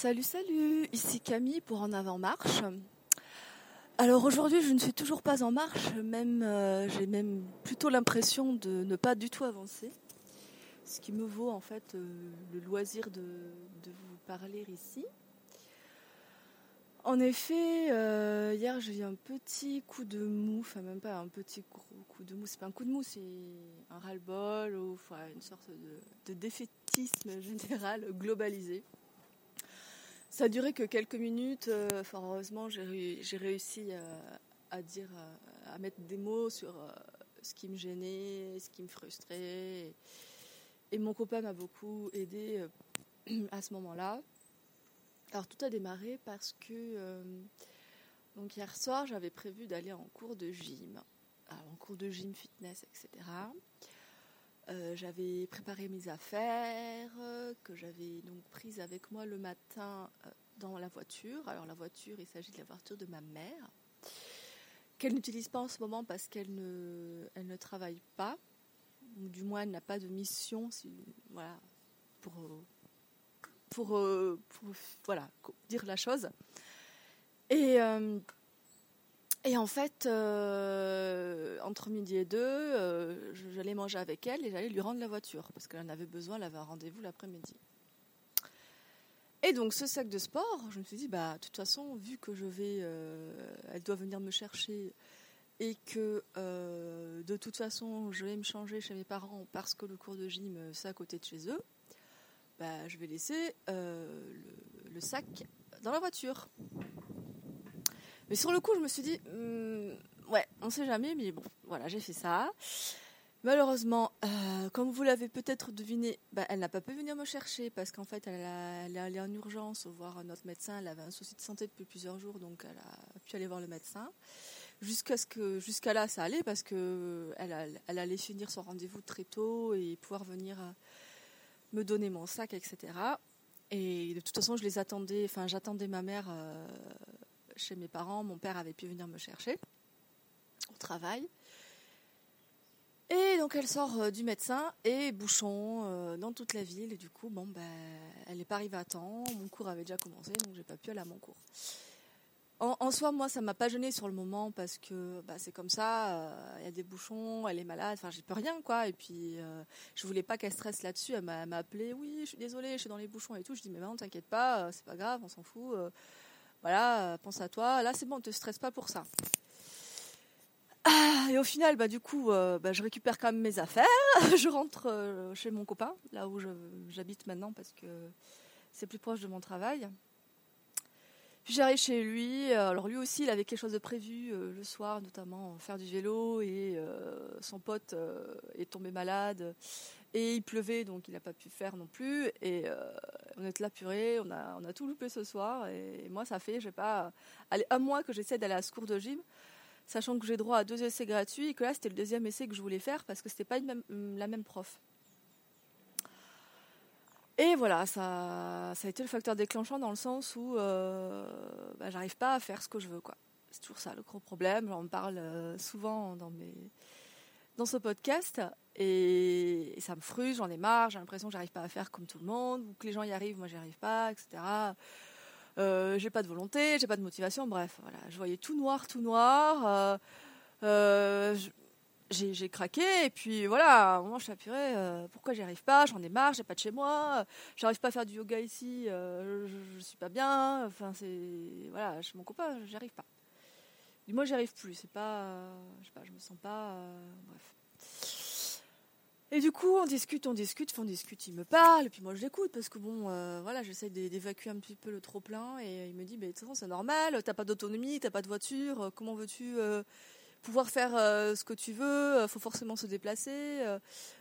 Salut, salut, ici Camille pour En Avant Marche. Alors aujourd'hui, je ne suis toujours pas en marche, même euh, j'ai même plutôt l'impression de ne pas du tout avancer. Ce qui me vaut en fait euh, le loisir de, vous parler ici. En effet, euh, hier j'ai eu un petit coup de mou, enfin même pas un petit coup de mou, c'est pas un coup de mou, c'est un ras-le-bol ou une sorte de défaitisme général globalisé. Ça a duré que quelques minutes. Euh, heureusement, j'ai réussi à, à dire, à, à, mettre des mots sur euh, ce qui me gênait, ce qui me frustrait. Et, mon copain m'a beaucoup aidé euh, à ce moment-là. Alors tout a démarré parce que euh, donc hier soir j'avais prévu d'aller en cours de gym, en cours de gym fitness etc. Euh, j'avais préparé mes affaires euh, que j'avais donc prises avec moi le matin euh, dans la voiture. Alors la voiture, il s'agit de la voiture de ma mère, qu'elle n'utilise pas en ce moment parce qu'elle ne, elle ne travaille pas, ou du moins elle n'a pas de mission, si, voilà, pour, pour, pour, voilà, dire la chose. Et et en fait, euh, entre midi et deux, euh, j'allais manger avec elle et j'allais lui rendre la voiture parce qu'elle en avait besoin, elle avait un rendez-vous l'après-midi. Et donc ce sac de sport, je me suis dit, bah, de toute façon, vu que je vais, euh, elle doit venir me chercher et que euh, de toute façon, je vais me changer chez mes parents parce que le cours de gym, c'est à côté de chez eux, bah, je vais laisser le sac dans la voiture. Mais sur le coup, je me suis dit, hum, ouais, on sait jamais, mais bon, voilà, j'ai fait ça. Malheureusement, euh, comme vous l'avez peut-être deviné, bah, elle n'a pas pu venir me chercher parce qu'en fait, elle, est allée en urgence voir notre médecin. Elle avait un souci de santé depuis plusieurs jours, donc elle a pu aller voir le médecin. Jusqu'à ce là, ça allait parce que elle, a, elle allait finir son rendez-vous très tôt et pouvoir venir euh, me donner mon sac, etc. Et de toute façon, je les attendais. Enfin, j'attendais ma mère. Euh, chez mes parents, mon père avait pu venir me chercher au travail. Et donc elle sort euh, du médecin et bouchon euh, dans toute la ville. Et du coup, bon, ben, elle n'est pas arrivée à temps. Mon cours avait déjà commencé, donc j'ai pas pu aller à mon cours. En, soi, moi, ça m'a pas gêné sur le moment parce que bah, c'est comme ça. Il euh, y a des bouchons, elle est malade. Enfin, j'y peux rien, quoi. Et puis, euh, je voulais pas qu'elle stresse là-dessus. Elle m'a appelé. Oui, je suis désolée, je suis dans les bouchons et tout. Je dis mais non, t'inquiète pas, c'est pas grave, on s'en fout voilà, euh, pense à toi. Là, c'est bon, ne te stresse pas pour ça. Ah, et au final, bah, du coup, euh, bah, je récupère quand même mes affaires. je rentre euh, chez mon copain, là où j'habite maintenant, parce que c'est plus proche de mon travail. J'arrive chez lui. Alors lui aussi, il avait quelque chose de prévu le soir, notamment faire du vélo. Et son pote est tombé malade. Et il pleuvait, donc il n'a pas pu faire non plus. Et euh, on est là purée, on a, on tout loupé ce soir. Et moi, ça fait, je pas, allez, un mois que j'essaie d'aller à ce cours de gym, sachant que j'ai droit à deux essais gratuits et que là, c'était le deuxième essai que je voulais faire parce que c'était pas la même prof. Et voilà, ça, ça a été le facteur déclenchant dans le sens où euh, bah, j'arrive pas à faire ce que je veux. C'est toujours ça le gros problème. J'en parle euh, souvent dans, mes, dans ce podcast. Et, ça me frustre, j'en ai marre, j'ai l'impression que j'arrive pas à faire comme tout le monde, ou que les gens y arrivent, moi j'y arrive pas, etc. Euh, j'ai pas de volonté, j'ai pas de motivation, bref, voilà, je voyais tout noir, tout noir. J'ai craqué et puis voilà, à un moment je suis apurée, euh, pourquoi j'y arrive pas, j'en ai marre, j'ai pas de chez moi, j'arrive pas à faire du yoga ici, euh, je, je, suis pas bien, enfin c'est voilà, chez mon copain, j'y arrive pas. Et moi j'y arrive plus, c'est pas, je sais pas, je me sens pas, euh, bref. Et du coup, on discute, on discute, on discute, il me parle, et puis moi je l'écoute, parce que bon, euh, voilà, j'essaie d'évacuer un petit peu le trop-plein, et il me dit, mais de toute façon, c'est normal, t'as pas d'autonomie, t'as pas de voiture, comment veux-tu pouvoir faire euh, ce que tu veux, faut forcément se déplacer,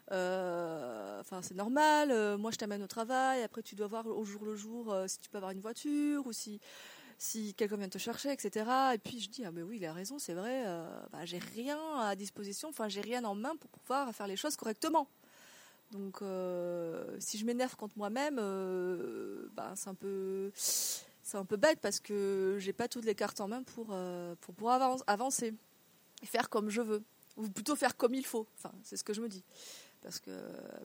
enfin, c'est normal, moi je t'amène au travail, après tu dois voir au jour le jour si tu peux avoir une voiture, ou si si quelqu'un vient te chercher, etc. Et puis je dis ah mais oui il a raison c'est vrai, euh, bah, j'ai rien à disposition, enfin j'ai rien en main pour pouvoir faire les choses correctement. Donc euh, si je m'énerve contre moi-même, euh, bah, c'est un peu c'est un peu bête parce que j'ai pas toutes les cartes en main pour euh, pour pouvoir avancer faire comme je veux ou plutôt faire comme il faut. Enfin c'est ce que je me dis. Parce que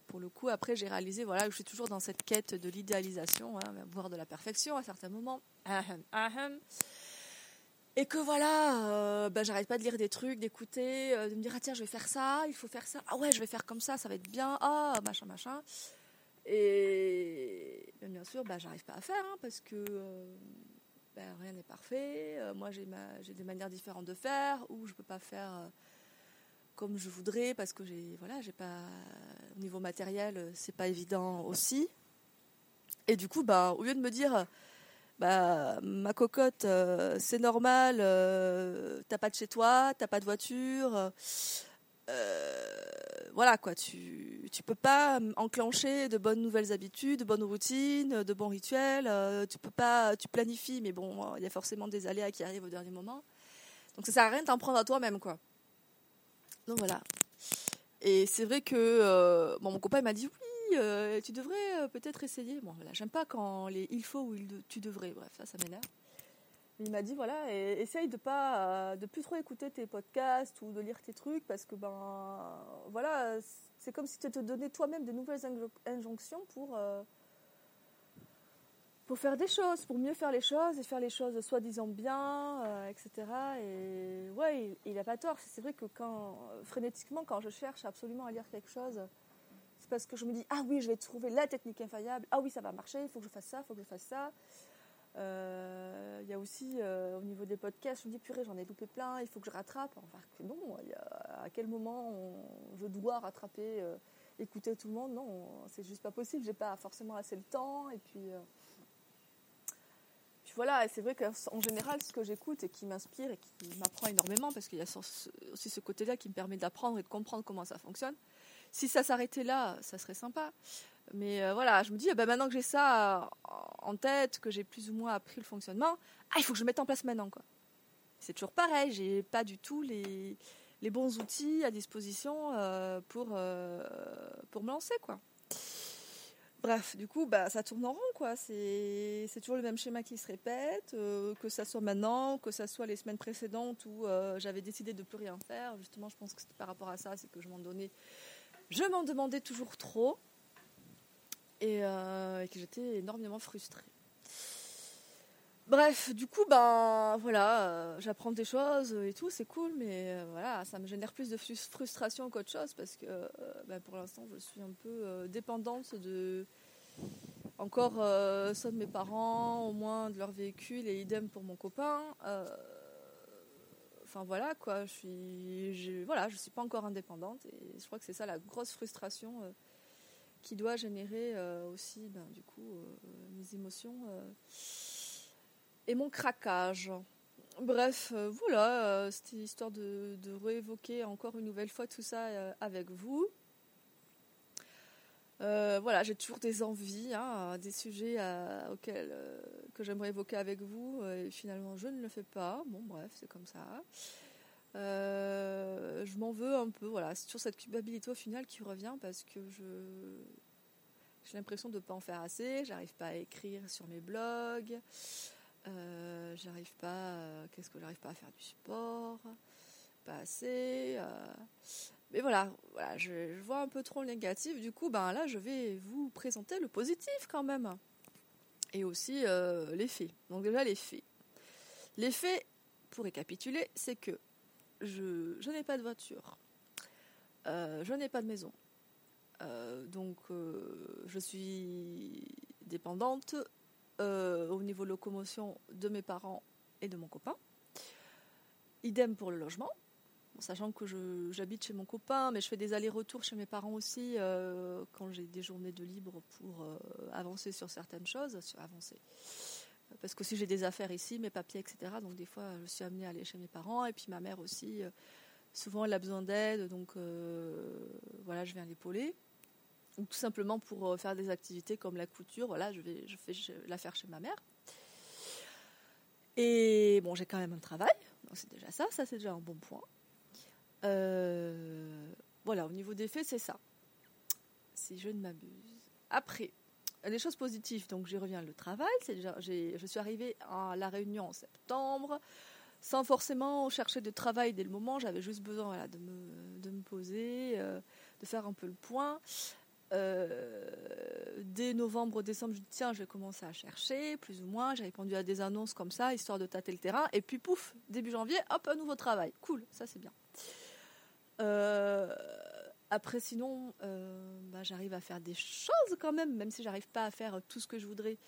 pour le coup, après, j'ai réalisé voilà, je suis toujours dans cette quête de l'idéalisation, hein, voire de la perfection à certains moments. Et que voilà, euh, ben, j'arrête pas de lire des trucs, d'écouter, euh, de me dire ah tiens je vais faire ça, il faut faire ça, ah ouais je vais faire comme ça, ça va être bien, ah machin machin. Et bien sûr, ben, j'arrive pas à faire hein, parce que euh, ben, rien n'est parfait. moi j'ai j'ai des manières différentes de faire ou je peux pas faire comme je voudrais parce que j'ai voilà j'ai pas au niveau matériel c'est pas évident aussi. Et du coup bah au lieu de me dire bah, ma cocotte, euh, c'est normal, euh, t'as pas de chez toi, t'as pas de voiture. Euh, voilà quoi, tu, tu peux pas enclencher de bonnes nouvelles habitudes, de bonnes routines, de bons rituels. tu peux pas, tu planifies, mais bon, il y a forcément des aléas qui arrivent au dernier moment. Donc ça sert à rien de t'en prendre à toi-même quoi. Donc voilà. Et c'est vrai que bon, mon copain m'a dit oui, euh, tu devrais euh, peut-être essayer. Bon, voilà, j'aime pas quand les il faut ou il, tu devrais, bref, ça, ça m'énerve. Il m'a dit, voilà, essaye de pas, euh, de plus trop écouter tes podcasts ou de lire tes trucs parce que, ben, voilà, c'est comme si tu te donnais toi-même de nouvelles injonctions pour, pour faire des choses, pour mieux faire les choses et faire les choses soi-disant bien, etc. Et ouais, il, il a pas tort. C'est vrai que quand, frénétiquement, quand je cherche absolument à lire quelque chose, parce que je me dis ah oui je vais trouver la technique infaillible ah oui ça va marcher il faut que je fasse ça il faut que je fasse ça euh, il y a aussi euh, au niveau des podcasts je me dis purée j'en ai loupé plein il faut que je rattrape enfin non à quel moment je dois rattraper euh, écouter tout le monde? Non c'est juste pas possible j'ai pas forcément assez le temps et puis voilà, c'est vrai qu'en général, ce que j'écoute et qui m'inspire et qui m'apprend énormément, parce qu'il y a aussi ce côté-là qui me permet d'apprendre et de comprendre comment ça fonctionne, si ça s'arrêtait là, ça serait sympa. Mais euh, voilà, je me dis, eh ben, maintenant que j'ai ça en tête, que j'ai plus ou moins appris le fonctionnement, ah, il faut que je mette en place maintenant. Quoi. C'est toujours pareil, j'ai pas du tout les, les bons outils à disposition euh, pour, euh, pour me lancer. Quoi. Bref, du coup, bah, ça tourne en rond. quoi. C'est, c'est toujours le même schéma qui se répète, que ça soit maintenant, que ça soit les semaines précédentes où j'avais décidé de plus rien faire. Justement, je pense que c'était par rapport à ça, c'est que je m'en donnais je m'en demandais toujours trop euh, et, que j'étais énormément frustrée. Bref, du coup, ben voilà, euh, j'apprends des choses et tout, c'est cool, mais euh, voilà, ça me génère plus de frustration qu'autre chose parce que ben, pour l'instant, je suis un peu dépendante de encore soit de mes parents, au moins de leur véhicule et idem pour mon copain enfin voilà quoi, je suis, voilà, je suis pas encore indépendante et je crois que c'est ça la grosse frustration qui doit générer euh, aussi, ben, du coup, euh, mes émotions et mon craquage. Bref, voilà, c'était histoire de, de, réévoquer encore une nouvelle fois tout ça avec vous. voilà, j'ai toujours des envies, hein, des sujets auxquels que j'aimerais évoquer avec vous. Et finalement, je ne le fais pas. Bon, bref, c'est comme ça. Euh, je m'en veux un peu. Voilà, c'est toujours cette culpabilité au final qui revient parce que je j'ai l'impression de ne pas en faire assez. J'arrive pas à écrire sur mes blogs. Euh, j'arrive pas. Qu'est-ce que j'arrive pas à faire du sport Pas assez. Euh. mais voilà, voilà je, vois un peu trop le négatif. Du coup, ben là, je vais vous présenter le positif quand même et aussi euh, les faits. Donc déjà les faits. Les faits, pour récapituler, c'est que je, n'ai pas de voiture, euh, je n'ai pas de maison, euh, donc je suis dépendante au niveau locomotion de mes parents et de mon copain. Idem pour le logement sachant que j'habite chez mon copain, mais je fais des allers-retours chez mes parents aussi euh, quand j'ai des journées de libre pour euh, avancer sur certaines choses, avancer. Parce que j'ai des affaires ici, mes papiers, etc. Donc des fois, je suis amenée à aller chez mes parents, et puis ma mère aussi. Euh, souvent, elle a besoin d'aide, donc voilà, je viens l'épauler. Ou tout simplement pour faire des activités comme la couture, voilà, je vais, je fais la faire chez ma mère. Et bon, j'ai quand même un travail, donc c'est déjà ça, ça c'est déjà un bon point. Euh, voilà, au niveau des faits, c'est ça. Si je ne m'abuse. Après, les choses positives, donc j'y reviens, le travail. C'est je suis arrivée à La Réunion en septembre, sans forcément chercher de travail dès le moment. J'avais juste besoin de, me, de me poser, euh, de faire un peu le point. Euh, dès novembre, décembre, je dis tiens, je vais commencer à chercher, plus ou moins. J'ai répondu à des annonces comme ça, histoire de tâter le terrain. Et puis pouf, début janvier, hop, un nouveau travail. Cool, ça c'est bien. Euh, après, sinon, euh, bah, j'arrive à faire des choses quand même, même si j'arrive pas à faire tout ce que je voudrais.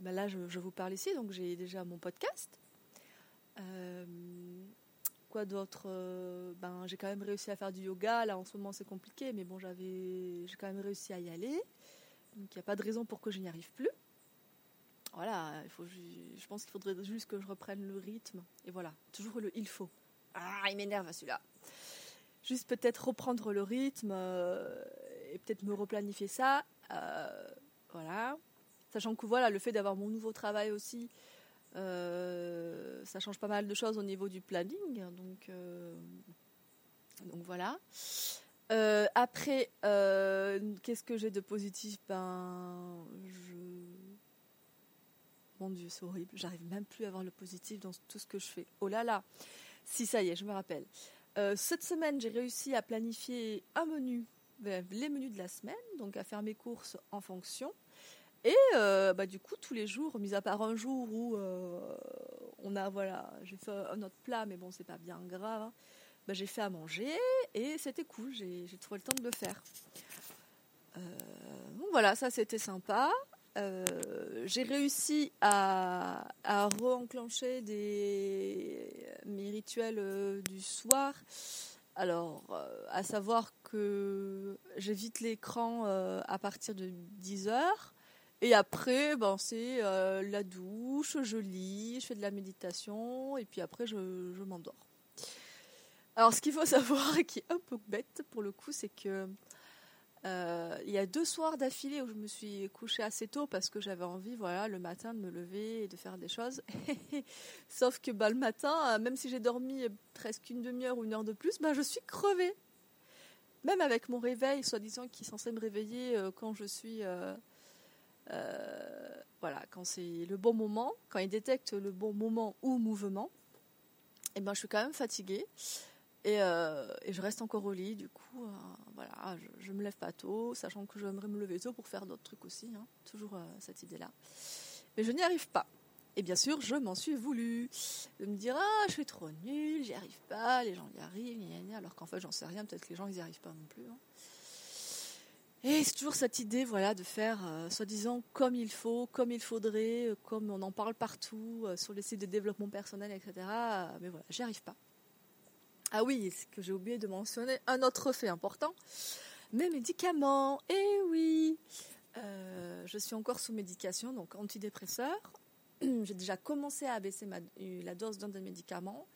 Bah, là, je, vous parle ici, donc j'ai déjà mon podcast. quoi d'autre Ben, j'ai quand même réussi à faire du yoga. Là, en ce moment, c'est compliqué, mais bon, j'ai quand même réussi à y aller. Donc il n'y a pas de raison pour que je n'y arrive plus. Voilà, il faut, je pense qu'il faudrait juste que je reprenne le rythme. Et voilà, toujours le il faut. Ah, il m'énerve celui-là. Juste peut-être reprendre le rythme euh, et peut-être me replanifier ça. Euh, voilà. Sachant que voilà, le fait d'avoir mon nouveau travail aussi, euh, ça change pas mal de choses au niveau du planning. Donc, donc voilà. Après, qu'est-ce que j'ai de positif? Ben, je... Mon Dieu, c'est horrible. J'arrive même plus à avoir le positif dans tout ce que je fais. Oh là là Si, ça y est, je me rappelle. Euh, cette semaine, j'ai réussi à planifier un menu, ben, les menus de la semaine, donc à faire mes courses en fonction. Et bah, du coup, tous les jours, mis à part un jour où on a, voilà, j'ai fait un autre plat, mais bon, c'est pas bien grave. Bah, j'ai fait à manger et c'était cool, j'ai trouvé le temps de le faire. Euh, donc voilà, ça c'était sympa. Euh, j'ai réussi à, à re-enclencher mes rituels euh, du soir. Alors, à savoir que j'évite l'écran à partir de 10 heures. Et après, ben, c'est la douche, je lis, je fais de la méditation, et puis après, je m'endors. Alors, ce qu'il faut savoir, qui est un peu bête pour le coup, c'est que euh, il y a deux soirs d'affilée où je me suis couchée assez tôt parce que j'avais envie, voilà, le matin de me lever et de faire des choses. Sauf que bah, le matin, même si j'ai dormi presque une demi-heure ou une heure de plus, bah, je suis crevée. Même avec mon réveil, soi-disant qui est censé me réveiller euh, quand je suis, euh, voilà, quand c'est le bon moment, quand il détecte le bon moment ou mouvement. Et eh ben, je suis quand même fatiguée. Euh, et, je reste encore au lit, du coup, euh, voilà, je, ne me lève pas tôt, sachant que j'aimerais me lever tôt pour faire d'autres trucs aussi, hein, toujours euh, cette idée-là. Mais je n'y arrive pas. Et bien sûr, je m'en suis voulu. De me dire, ah, je suis trop nulle, j'y arrive pas, les gens y arrivent, alors qu'en fait, j'en sais rien, peut-être que les gens, ils n'y arrivent pas non plus. Hein. Et c'est toujours cette idée, voilà, de faire, soi-disant, comme il faut, comme il faudrait, comme on en parle partout, sur les sites de développement personnel, etc. Mais voilà, j'y arrive pas. Ah oui, ce que j'ai oublié de mentionner, un autre fait important, mes médicaments. Eh oui, euh, je suis encore sous médication, donc antidépresseur. j'ai déjà commencé à abaisser la dose d'un des médicaments.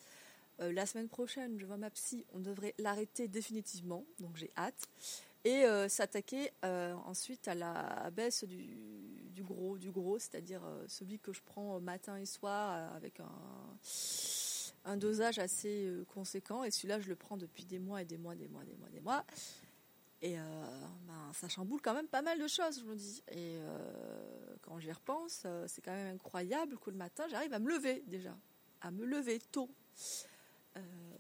Euh, la semaine prochaine, je vois ma psy, on devrait l'arrêter définitivement, donc j'ai hâte. Et euh, s'attaquer ensuite à la baisse du, du gros, du gros, c'est-à-dire celui que je prends matin et soir avec un un dosage assez euh, conséquent. Et celui-là, je le prends depuis des mois et des mois, des mois, des mois, des mois. Et euh, ben, ça chamboule quand même pas mal de choses, je me dis. Et euh, quand j'y repense, c'est quand même incroyable que le matin, j'arrive à me lever déjà, à me lever tôt.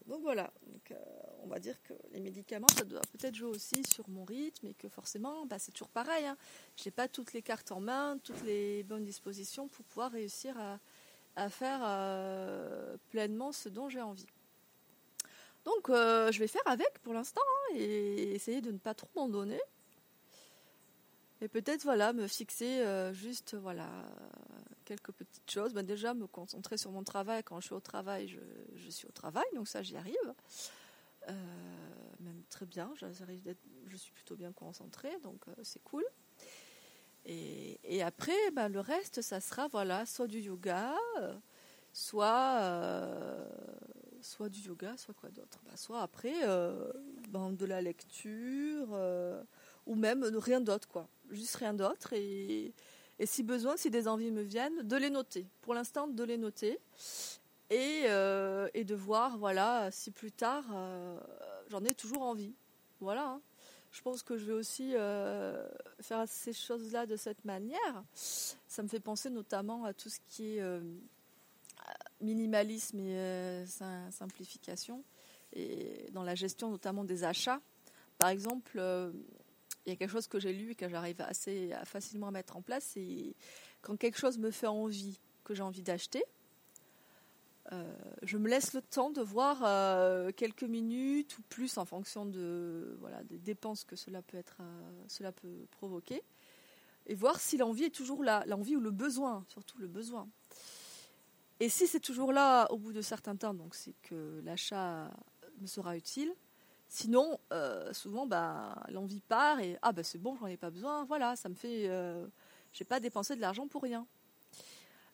donc voilà, on va dire que les médicaments, ça doit peut-être jouer aussi sur mon rythme et que forcément, bah, c'est toujours pareil. Hein. Je n'ai pas toutes les cartes en main, toutes les bonnes dispositions pour pouvoir réussir à, à faire euh, pleinement ce dont j'ai envie. Donc euh, je vais faire avec pour l'instant hein, et essayer de ne pas trop m'en donner. Et peut-être voilà, me fixer euh, juste voilà quelques petites choses. Ben, déjà me concentrer sur mon travail. Quand je suis au travail, je, suis au travail, donc ça j'y arrive. même très bien, je suis plutôt bien concentrée, donc c'est cool. Et, après, ben, le reste, ça sera voilà, soit du yoga, soit, euh, soit du yoga, soit quoi d'autre. Ben, soit après, euh, ben, de la lecture, euh, ou même rien d'autre, quoi. Juste rien d'autre. Et, et, si besoin, si des envies me viennent, de les noter. Pour l'instant, de les noter. Et, et de voir, voilà, si plus tard, j'en ai toujours envie. Voilà. Hein je pense que je vais aussi euh, faire ces choses-là de cette manière. Ça me fait penser notamment à tout ce qui est euh, minimalisme et euh, simplification, et dans la gestion notamment des achats. par exemple, il y a quelque chose que j'ai lu et que j'arrive assez facilement à mettre en place, c'est quand quelque chose me fait envie, que j'ai envie d'acheter, je me laisse le temps de voir quelques minutes ou plus en fonction de voilà des dépenses que cela peut être cela peut provoquer et voir si l'envie est toujours là, l'envie ou le besoin, surtout le besoin. Et si c'est toujours là au bout de certains temps, donc c'est que l'achat me sera utile. Sinon, euh, souvent, bah, l'envie part et ah bah c'est bon, j'en ai pas besoin. Voilà, ça me fait, euh, j'ai pas dépensé de l'argent pour rien.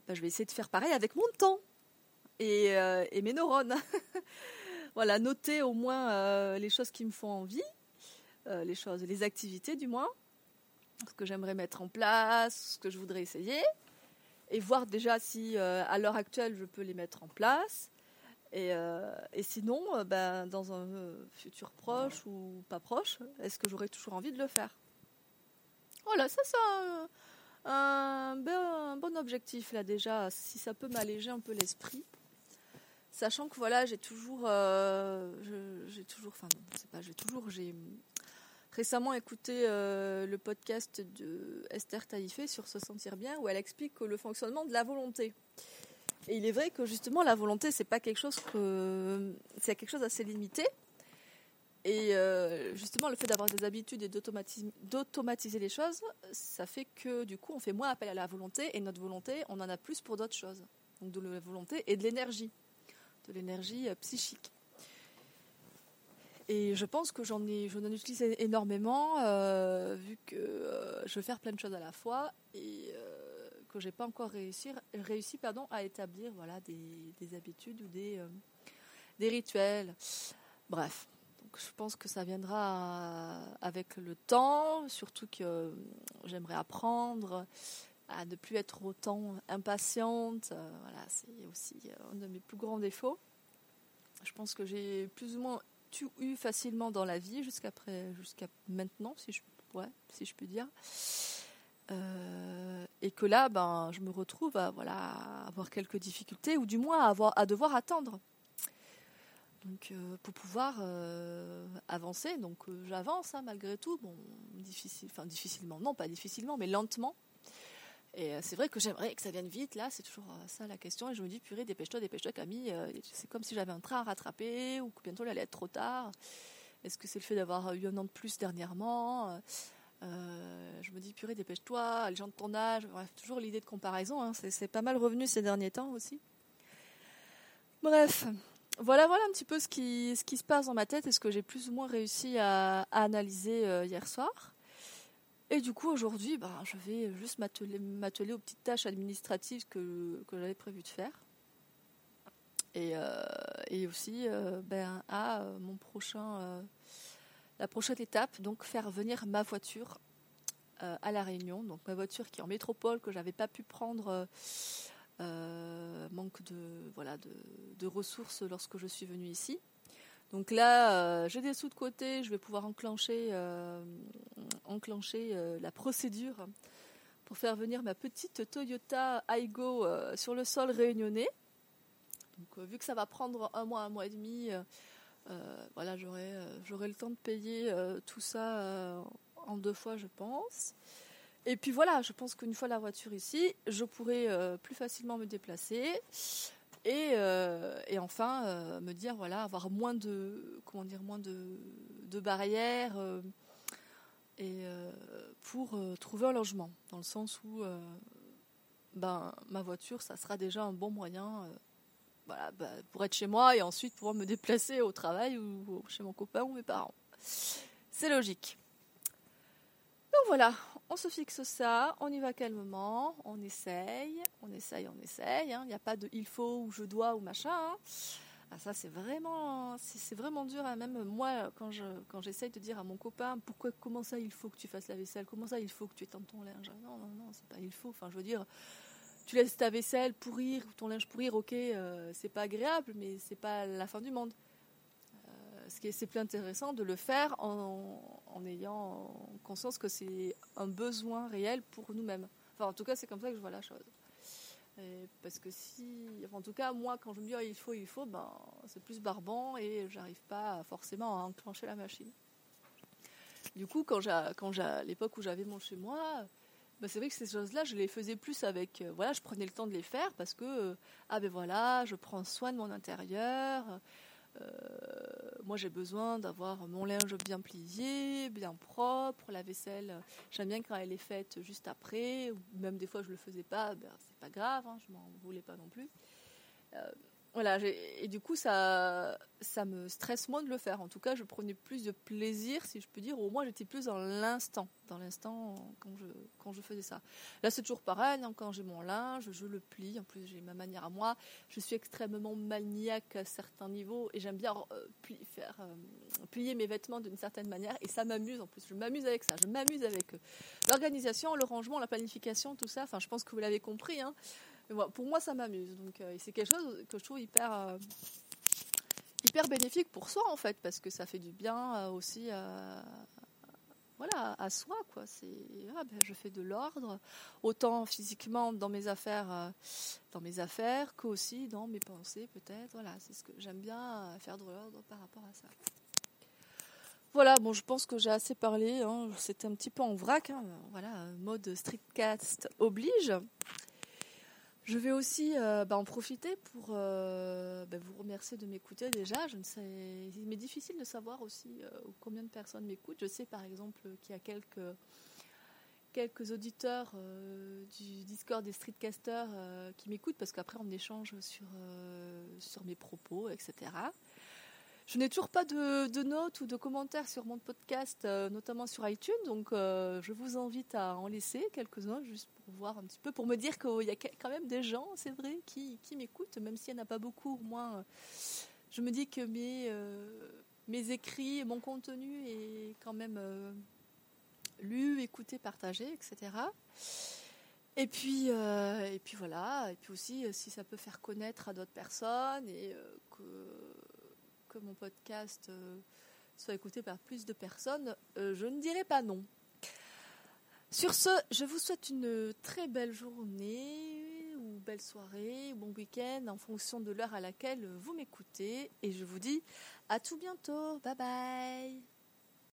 Bah, je vais essayer de faire pareil avec mon temps et, euh, et mes neurones. voilà, noter au moins les choses qui me font envie, les choses, les activités du moins, ce que j'aimerais mettre en place, ce que je voudrais essayer, et voir déjà si euh, à l'heure actuelle je peux les mettre en place. Et, euh, sinon, euh, ben, dans un futur proche ou pas proche, est-ce que j'aurai toujours envie de le faire? Voilà, ça c'est un, bon objectif là déjà, si ça peut m'alléger un peu l'esprit. Sachant que voilà, j'ai toujours, j'ai toujours, enfin c'est pas, j'ai toujours, j'ai récemment écouté euh, le podcast de Esther Taïfé sur Se sentir bien où elle explique le fonctionnement de la volonté. Et il est vrai que justement la volonté c'est pas quelque chose que c'est quelque chose d'assez limité. Et euh, justement le fait d'avoir des habitudes et d'automatiser les choses, ça fait que du coup on fait moins appel à la volonté et notre volonté on en a plus pour d'autres choses. Donc de la volonté et de l'énergie, de l'énergie euh, psychique. Et je pense que j'en ai, j'en utilise énormément, euh, vu que euh, je veux faire plein de choses à la fois et euh, que j'ai pas encore réussi, réussi pardon, à établir voilà, des, des habitudes ou des, des rituels. Bref, je pense que ça viendra avec le temps, surtout que j'aimerais apprendre à ne plus être autant impatiente. voilà, c'est aussi un de mes plus grands défauts. Je pense que j'ai plus ou moins eu facilement dans la vie jusqu'à jusqu'à maintenant, si je, ouais, si je puis dire. Euh, et que là, ben, je me retrouve à voilà, avoir quelques difficultés, ou du moins à, avoir, à devoir attendre. Donc, euh, pour pouvoir euh, avancer, donc j'avance hein, malgré tout, bon, difficile, enfin difficilement, non pas difficilement, mais lentement. Et euh, c'est vrai que j'aimerais que ça vienne vite, là, c'est toujours euh, ça la question. Et je me dis, purée, dépêche-toi, dépêche-toi, Camille. Euh, c'est comme si j'avais un train à rattraper ou que bientôt il allait être trop tard. Est-ce que c'est le fait d'avoir eu un an de plus dernièrement Je me dis, purée, dépêche-toi, les gens de ton âge. Bref, toujours l'idée de comparaison. Hein, c'est pas mal revenu ces derniers temps aussi. Bref, voilà, voilà un petit peu ce qui, ce qui se passe dans ma tête et ce que j'ai plus ou moins réussi à, analyser hier soir. Et du coup, aujourd'hui, bah, je vais juste m'atteler aux petites tâches administratives que, que j'avais prévu de faire. Et, euh, et aussi euh, ben, à euh, mon prochain, la prochaine étape, donc faire venir ma voiture à La Réunion. Donc ma voiture qui est en métropole, que j'avais pas pu prendre, manque de, voilà, de, de ressources lorsque je suis venue ici. Donc là, euh, j'ai des sous de côté, je vais pouvoir enclencher, euh, euh, la procédure pour faire venir ma petite Toyota Aygo sur le sol réunionnais. Donc vu que ça va prendre un mois, un mois et demi, voilà, j'aurai le temps de payer tout ça en deux fois, je pense. Et puis voilà, je pense qu'une fois la voiture ici, je pourrai plus facilement me déplacer. Et, euh, et enfin, euh, me dire, voilà, avoir moins de, comment dire, moins de, de barrières euh, et, pour trouver un logement. Dans le sens où ben, ma voiture, ça sera déjà un bon moyen voilà, bah, pour être chez moi et ensuite pouvoir me déplacer au travail ou chez mon copain ou mes parents. C'est logique. Donc voilà, on se fixe ça, on y va calmement, on essaye, on essaye, on essaye. Hein. Il n'y a pas de il faut ou je dois ou machin. Hein. Ah, ça c'est vraiment, c'est vraiment dur. Hein. Même moi, quand je quand j'essaye de dire à mon copain pourquoi, comment ça il faut que tu fasses la vaisselle, comment ça il faut que tu étendes ton linge? Non, non, non, c'est pas il faut. Enfin, je veux dire, tu laisses ta vaisselle pourrir ou ton linge pourrir, ok, euh, c'est pas agréable, mais c'est pas la fin du monde c'est plus intéressant de le faire en, ayant conscience que c'est un besoin réel pour nous-mêmes. Enfin, en tout cas, c'est comme ça que je vois la chose. parce que si, en tout cas, moi, quand je me dis oh, il faut, il faut, ben, c'est plus barbant et j'arrive pas forcément à enclencher la machine. Du coup, quand quand à l'époque où j'avais mon chez moi, bah, c'est vrai que ces choses-là, je les faisais plus avec. Euh, voilà, je prenais le temps de les faire parce que, euh, ah ben voilà, je prends soin de mon intérieur. Moi, j'ai besoin d'avoir mon linge bien plié, bien propre, la vaisselle. J'aime bien quand elle est faite juste après, même des fois je le faisais pas, ben, c'est pas grave, hein, je m'en voulais pas non plus. Et du coup, ça, ça me stresse moins de le faire. En tout cas, je prenais plus de plaisir, si je peux dire. Au moins, j'étais plus dans l'instant, dans l'instant quand je, quand je faisais ça. Là, c'est toujours pareil. Hein, quand j'ai mon linge, je le plie. En plus, j'ai ma manière à moi. Je suis extrêmement maniaque à certains niveaux et j'aime bien euh, euh, plier mes vêtements d'une certaine manière. Et ça m'amuse. En plus, je m'amuse avec ça. Je m'amuse avec euh, l'organisation, le rangement, la planification, tout ça. Enfin, je pense que vous l'avez compris. Hein pour moi, ça m'amuse. Donc, euh, c'est quelque chose que je trouve hyper, euh, hyper bénéfique pour soi, en fait, parce que ça fait du bien euh, aussi voilà, à soi. Quoi. C'est, ah, ben, je fais de l'ordre, autant physiquement dans mes affaires, dans mes affaires qu'aussi dans mes pensées, peut-être. Voilà, c'est ce que j'aime bien faire de l'ordre par rapport à ça. Voilà, bon, je pense que j'ai assez parlé. Hein. C'était un petit peu en vrac. Hein. Voilà, mode oblige. Je vais aussi euh, bah, en profiter pour euh, bah, vous remercier de m'écouter déjà. Je ne sais, il m'est difficile de savoir aussi euh, combien de personnes m'écoutent. Je sais par exemple qu'il y a quelques, quelques auditeurs du Discord des streetcasters qui m'écoutent parce qu'après on échange sur, sur mes propos, etc. Je n'ai toujours pas de, notes ou de commentaires sur mon podcast, euh, notamment sur iTunes, donc euh, je vous invite à en laisser quelques-uns juste pour voir un petit peu, pour me dire qu'il y a quand même des gens, c'est vrai, qui, m'écoutent, même s'il n'y en a pas beaucoup, au moins euh, je me dis que mes, mes écrits, mon contenu est quand même lu, écouté, partagé, etc. Et puis, et puis voilà, et puis aussi si ça peut faire connaître à d'autres personnes et que que mon podcast euh, soit écouté par plus de personnes, euh, je ne dirais pas non. Sur ce, je vous souhaite une très belle journée ou belle soirée ou bon week-end en fonction de l'heure à laquelle vous m'écoutez et je vous dis à tout bientôt. Bye bye